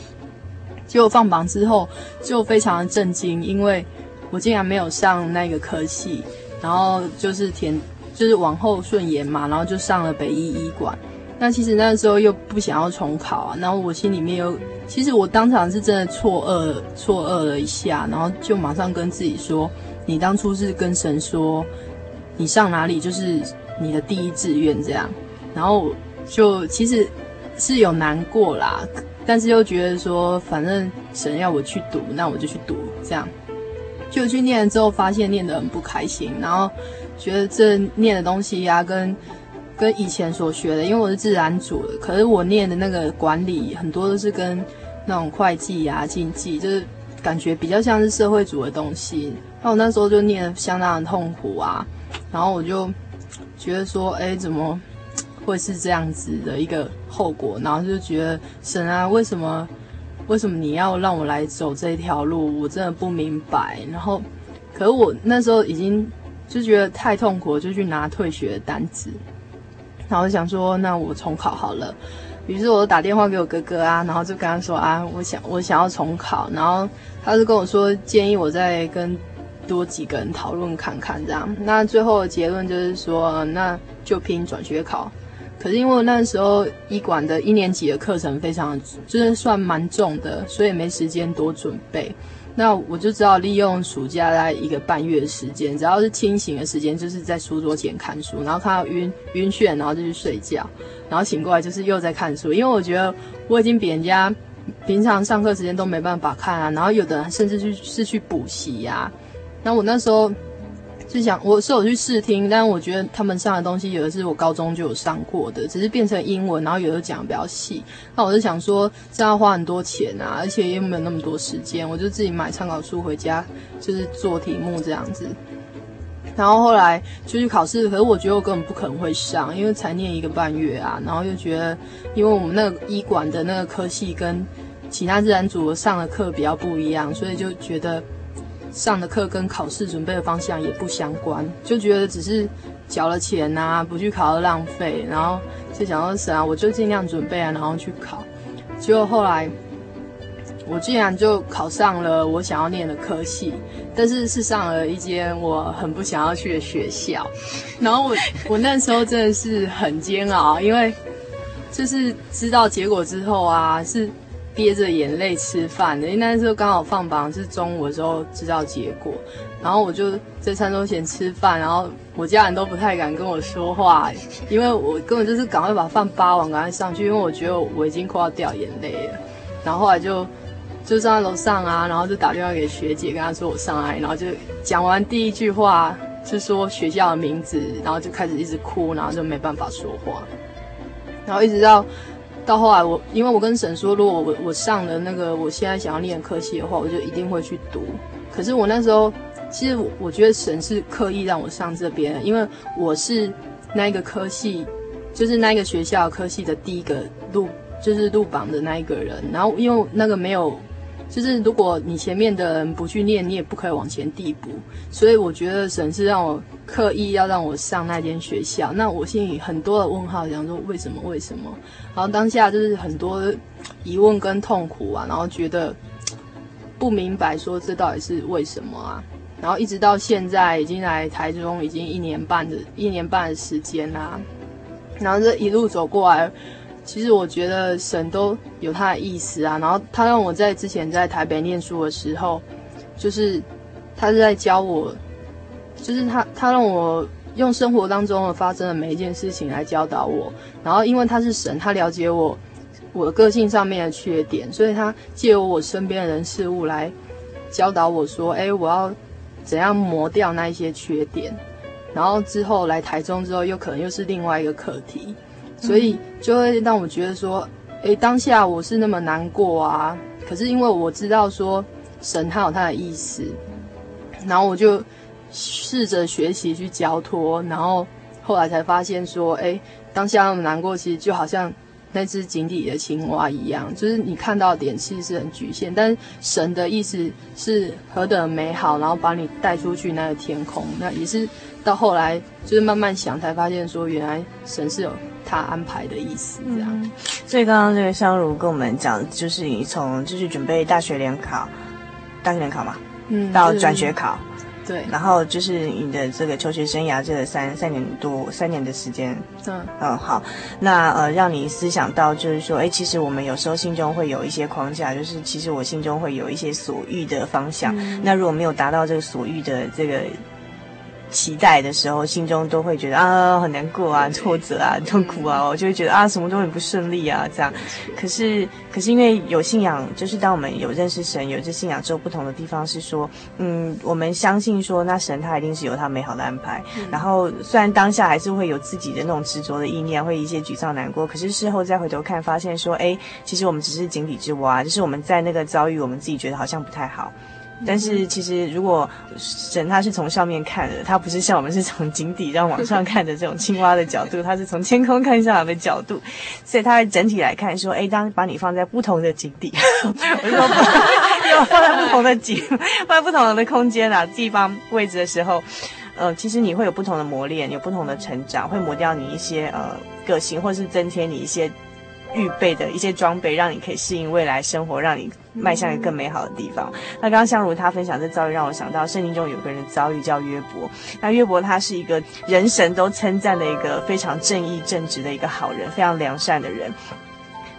结果放榜之后，就非常的震惊，因为我竟然没有上那个科系，然后就是填，就是往后顺延嘛，然后就上了北医医管。那其实那时候又不想要重考啊，然后我心里面又，其实我当场是真的错愕，错愕了一下，然后就马上跟自己说，你当初是跟神说，你上哪里就是你的第一志愿这样，然后就其实是有难过啦，但是又觉得说，反正神要我去读，那我就去读这样，就去念了之后发现念得很不开心，然后觉得这念的东西呀、啊、跟。跟以前所学的，因为我是自然组的，可是我念的那个管理很多都是跟那种会计啊、经济，就是感觉比较像是社会组的东西。那我那时候就念得相当的痛苦啊，然后我就觉得说，哎，怎么会是这样子的一个后果？然后就觉得神啊，为什么为什么你要让我来走这条路？我真的不明白。然后，可是我那时候已经就觉得太痛苦，就去拿退学的单子。然后想说，那我重考好了。于是我就打电话给我哥哥啊，然后就跟他说啊，我想我想要重考。然后他就跟我说，建议我再跟多几个人讨论看看这样。那最后的结论就是说，那就拼转学考。可是因为那时候医馆的一年级的课程非常，就是算蛮重的，所以没时间多准备。那我就知道利用暑假在一个半月的时间，只要是清醒的时间，就是在书桌前看书，然后看到晕晕眩，然后就去睡觉，然后醒过来就是又在看书，因为我觉得我已经比人家平常上课时间都没办法看啊，然后有的人甚至去是去补习呀，然后我那时候。就想我是有去试听，但是我觉得他们上的东西有的是我高中就有上过的，只是变成英文，然后有的讲得比较细。那我就想说，这样花很多钱啊，而且又没有那么多时间，我就自己买参考书回家，就是做题目这样子。然后后来就去考试，可是我觉得我根本不可能会上，因为才念一个半月啊。然后又觉得，因为我们那个医馆的那个科系跟其他自然组上的课比较不一样，所以就觉得。上的课跟考试准备的方向也不相关，就觉得只是缴了钱啊，不去考而浪费，然后就想说神啊，我就尽量准备啊，然后去考。结果后来我竟然就考上了我想要念的科系，但是是上了一间我很不想要去的学校。然后我我那时候真的是很煎熬，因为就是知道结果之后啊，是。憋着眼泪吃饭的，因为那时候刚好放榜是中午的时候知道结果，然后我就在餐桌前吃饭，然后我家人都不太敢跟我说话，因为我根本就是赶快把饭扒完，赶快上去，因为我觉得我已经快要掉眼泪了。然后后来就就站在楼上啊，然后就打电话给学姐，跟她说我上来，然后就讲完第一句话就说学校的名字，然后就开始一直哭，然后就没办法说话，然后一直到。到后来我，因为我跟神说，如果我我上了那个我现在想要念的科系的话，我就一定会去读。可是我那时候，其实我，我觉得神是刻意让我上这边，因为我是那一个科系，就是那一个学校科系的第一个录，就是录榜的那一个人。然后因为那个没有。就是如果你前面的人不去念，你也不可以往前递补。所以我觉得神是让我刻意要让我上那间学校。那我心里很多的问号，想说为什么？为什么？然后当下就是很多疑问跟痛苦啊，然后觉得不明白，说这到底是为什么啊？然后一直到现在已经来台中已经一年半的一年半的时间啦，然后这一路走过来。其实我觉得神都有他的意思啊，然后他让我在之前在台北念书的时候，就是他是在教我，就是他他让我用生活当中的发生的每一件事情来教导我，然后因为他是神，他了解我我的个性上面的缺点，所以他借由我身边的人事物来教导我说，哎，我要怎样磨掉那一些缺点，然后之后来台中之后，又可能又是另外一个课题。所以就会让我觉得说，诶，当下我是那么难过啊。可是因为我知道说，神他有他的意思，然后我就试着学习去交托，然后后来才发现说，诶，当下那么难过，其实就好像那只井底的青蛙一样，就是你看到的点其实是很局限，但是神的意思是何等美好，然后把你带出去那个天空，那也是到后来就是慢慢想才发现说，原来神是有。他安排的意思，这样。嗯、所以刚刚这个香如跟我们讲，就是你从就是准备大学联考，大学联考嘛，嗯，到转学考，对，然后就是你的这个求学生涯这三三年多三年的时间，嗯。嗯，好，那呃，让你思想到就是说，哎，其实我们有时候心中会有一些框架，就是其实我心中会有一些所欲的方向，嗯、那如果没有达到这个所欲的这个。期待的时候，心中都会觉得啊很难过啊、挫折啊、痛苦啊，我就会觉得啊什么都很不顺利啊这样。可是，可是因为有信仰，就是当我们有认识神、有这信仰之后，不同的地方是说，嗯，我们相信说，那神他一定是有他美好的安排。嗯、然后，虽然当下还是会有自己的那种执着的意念，会一些沮丧难过，可是事后再回头看，发现说，哎，其实我们只是井底之蛙，就是我们在那个遭遇，我们自己觉得好像不太好。但是其实，如果神他是从上面看的，他不是像我们是从井底这样往上看的这种青蛙的角度，他是从天空看下来的角度，所以他会整体来看说，哎，当把你放在不同的井底，我说不，放在不同的井，放在不同的空间啊地方位置的时候，呃，其实你会有不同的磨练，有不同的成长，会磨掉你一些呃个性，或是增添你一些。预备的一些装备，让你可以适应未来生活，让你迈向一个更美好的地方。那刚刚香如他分享这遭遇，让我想到圣经中有个人的遭遇叫约伯。那约伯他是一个人神都称赞的一个非常正义正直的一个好人，非常良善的人。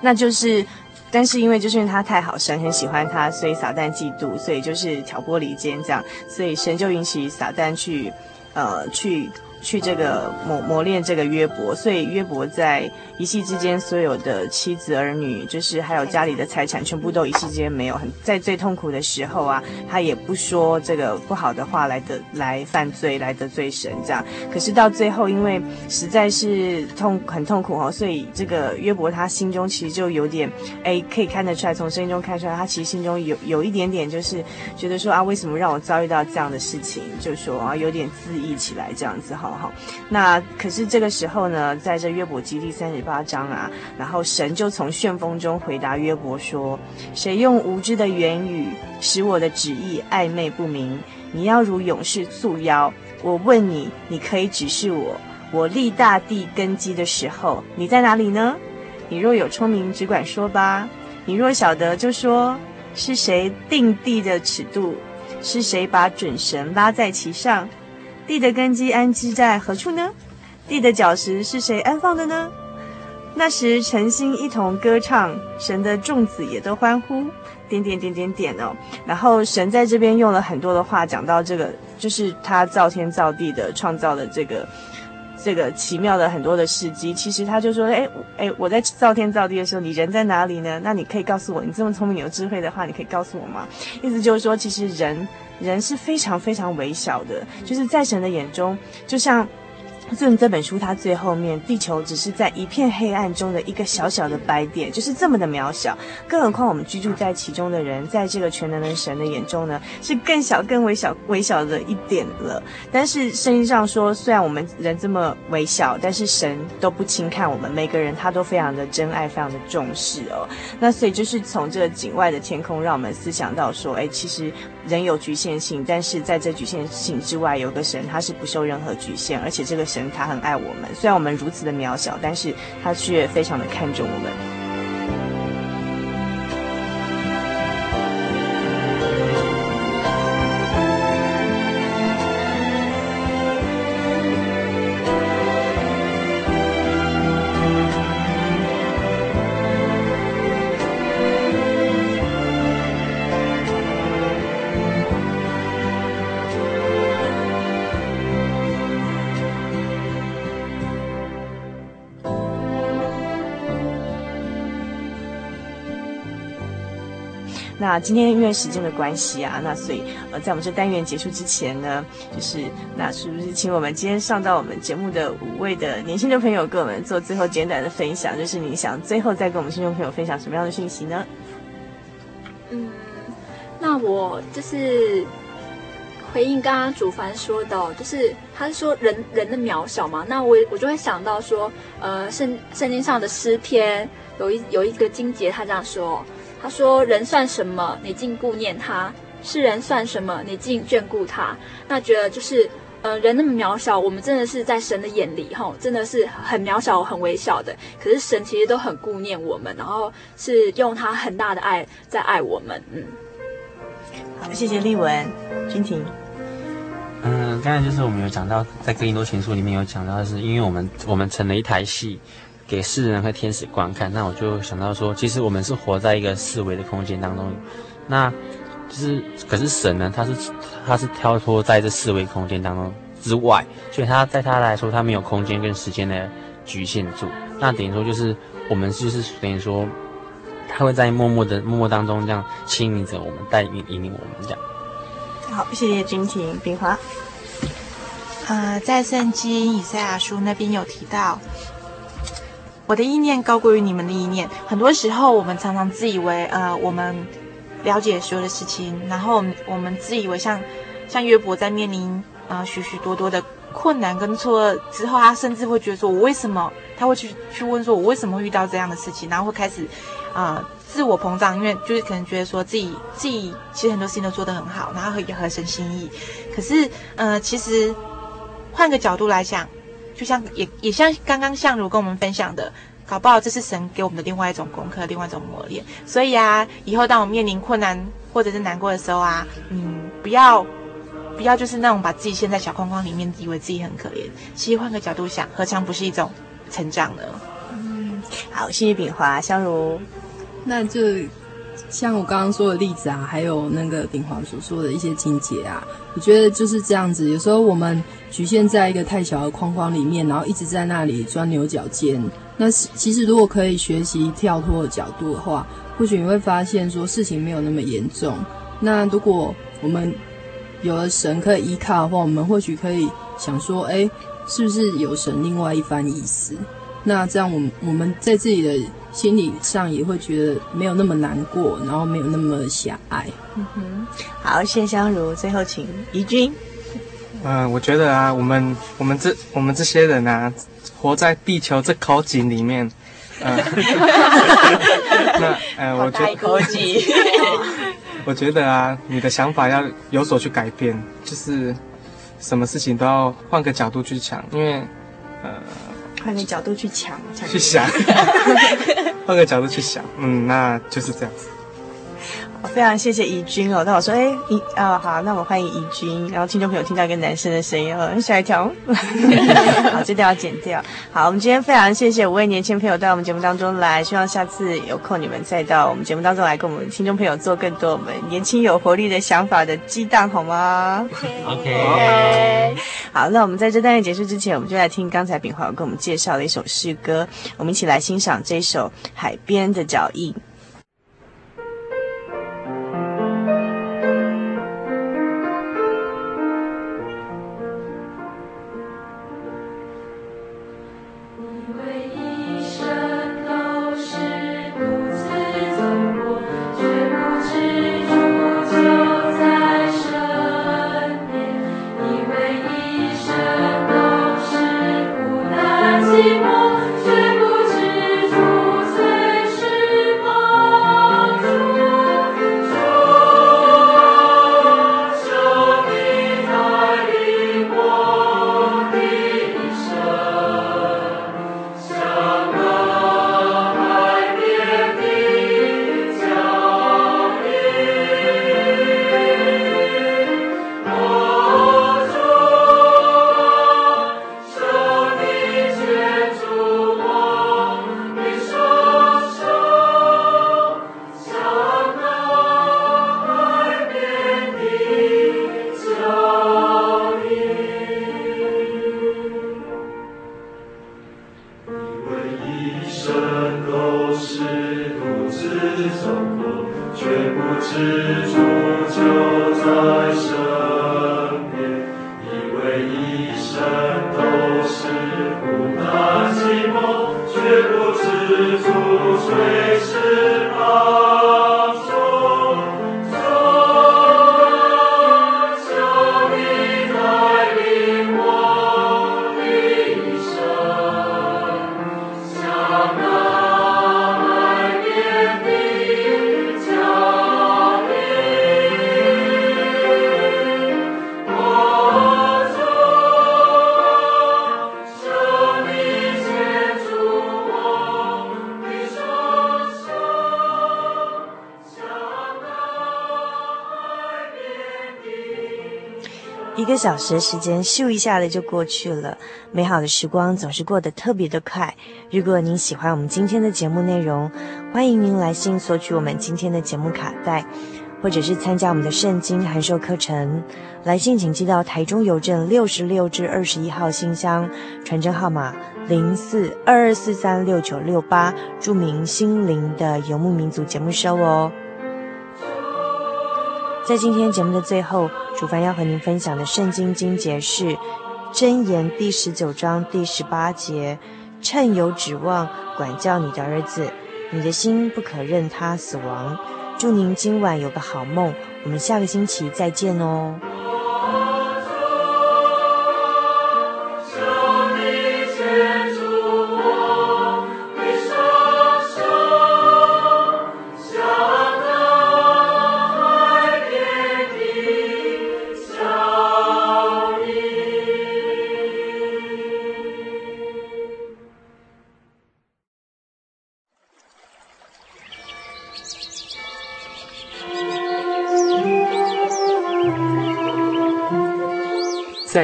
那就是，但是因为就是因为他太好，神很喜欢他，所以撒旦嫉妒，所以就是挑拨离间这样，所以神就允许撒旦去，呃，去。去这个磨磨练这个约伯，所以约伯在一夕之间，所有的妻子儿女，就是还有家里的财产，全部都一夕之间没有。很在最痛苦的时候啊，他也不说这个不好的话来得来犯罪，来得罪神这样。可是到最后，因为实在是痛很痛苦哦，所以这个约伯他心中其实就有点，哎，可以看得出来，从声音中看出来，他其实心中有有一点点，就是觉得说啊，为什么让我遭遇到这样的事情？就说啊，有点自意起来这样子哈。好，那可是这个时候呢，在这约伯记第三十八章啊，然后神就从旋风中回答约伯说：“谁用无知的言语使我的旨意暧昧不明？你要如勇士束腰。我问你，你可以指示我，我立大地根基的时候，你在哪里呢？你若有聪明，只管说吧；你若晓得，就说是谁定地的尺度？是谁把准绳拉在其上？”地的根基安置在何处呢？地的角石是谁安放的呢？那时诚心一同歌唱，神的众子也都欢呼，点点点点点哦。然后神在这边用了很多的话讲到这个，就是他造天造地的创造的这个。这个奇妙的很多的事迹，其实他就说，哎哎，我在造天造地的时候，你人在哪里呢？那你可以告诉我，你这么聪明有智慧的话，你可以告诉我吗？意思就是说，其实人人是非常非常微小的，就是在神的眼中，就像。所以这本书它最后面，地球只是在一片黑暗中的一个小小的白点，就是这么的渺小。更何况我们居住在其中的人，在这个全能的神的眼中呢，是更小、更微小、微小的一点了。但是圣经上说，虽然我们人这么微小，但是神都不轻看我们，每个人他都非常的珍爱，非常的重视哦。那所以就是从这个境外的天空，让我们思想到说，哎，其实人有局限性，但是在这局限性之外，有个神他是不受任何局限，而且这个神。他很爱我们，虽然我们如此的渺小，但是他却非常的看重我们。那今天因为时间的关系啊，那所以呃，在我们这单元结束之前呢，就是那是不是请我们今天上到我们节目的五位的年轻的朋友，跟我们做最后简短的分享，就是你想最后再跟我们听众朋友分享什么样的讯息呢？嗯，那我就是回应刚刚主凡说的，就是他是说人人的渺小嘛，那我我就会想到说，呃，圣圣经上的诗篇有一有一个经节，他这样说。他说：“人算什么？你竟顾念他；世人算什么？你竟眷顾他。”那觉得就是，呃，人那么渺小，我们真的是在神的眼里，哈，真的是很渺小、很微小的。可是神其实都很顾念我们，然后是用他很大的爱在爱我们。嗯，好，谢谢丽文、君婷。嗯，刚才就是我们有讲到，在哥林多前书里面有讲到是，因为我们我们成了一台戏。给世人和天使观看，那我就想到说，其实我们是活在一个四维的空间当中，那就是可是神呢，他是他是跳脱在这四维空间当中之外，所以他在他来说，他没有空间跟时间的局限住。那等于说就是我们就是等于说，他会在默默的默默当中这样亲引着我们，带领引领我们这样。好，谢谢君婷、冰华。呃，在圣经以赛亚书那边有提到。我的意念高过于你们的意念。很多时候，我们常常自以为，呃，我们了解所有的事情，然后我们自以为像像约伯在面临呃许许多多的困难跟错愕之后，他甚至会觉得说，我为什么？他会去去问说，我为什么会遇到这样的事情？然后会开始啊、自我膨胀，因为就是可能觉得说自己自己其实很多事情都做得很好，然后也合神心意。可是，呃，其实换个角度来讲。就像也也像刚刚相如跟我们分享的，搞不好这是神给我们的另外一种功课，另外一种磨练。所以啊，以后当我面临困难或者是难过的时候啊，嗯，不要不要就是那种把自己陷在小框框里面，以为自己很可怜。其实换个角度想，何尝不是一种成长呢？嗯，好，谢谢炳华，相如，那就。像我刚刚说的例子啊，还有那个鼎华所说的一些情节啊，我觉得就是这样子。有时候我们局限在一个太小的框框里面，然后一直在那里钻牛角尖。那其实如果可以学习跳脱的角度的话，或许你会发现说事情没有那么严重。那如果我们有了神可以依靠的话，我们或许可以想说，哎，是不是有神另外一番意思？那这样我们我们在自己的。心理上也会觉得没有那么难过，然后没有那么狭隘。嗯哼，好，谢谢相如，最后请怡君。嗯、呃，我觉得啊，我们我们这我们这些人啊，活在地球这口井里面，呃、那呃，我觉得口井。我觉得啊，你的想法要有所去改变，就是什么事情都要换个角度去想，因为呃。换个角度去想，去想，换个角度去想，嗯，那就是这样子。非常谢谢怡君哦，那我说，哎，怡啊、哦，好，那我欢迎怡君。然后听众朋友听到一个男生的声音哦，吓一跳。好，这段要剪掉。好，我们今天非常谢谢五位年轻朋友到我们节目当中来，希望下次有空你们再到我们节目当中来，跟我们听众朋友做更多我们年轻有活力的想法的激荡，好吗？OK，好，那我们在这单元结束之前，我们就来听刚才秉华给我们介绍的一首诗歌，我们一起来欣赏这首《海边的脚印》。小时的时间，咻一下的就过去了。美好的时光总是过得特别的快。如果您喜欢我们今天的节目内容，欢迎您来信索取我们今天的节目卡带，或者是参加我们的圣经函授课程。来信请寄到台中邮政六十六至二十一号信箱，传真号码零四二二四三六九六八，注明“心灵的游牧民族”节目收哦。在今天节目的最后，主凡要和您分享的圣经经节是《箴言》第十九章第十八节：“趁有指望，管教你的儿子，你的心不可任他死亡。”祝您今晚有个好梦，我们下个星期再见哦。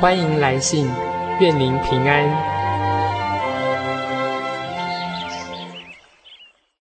欢迎来信，愿您平安。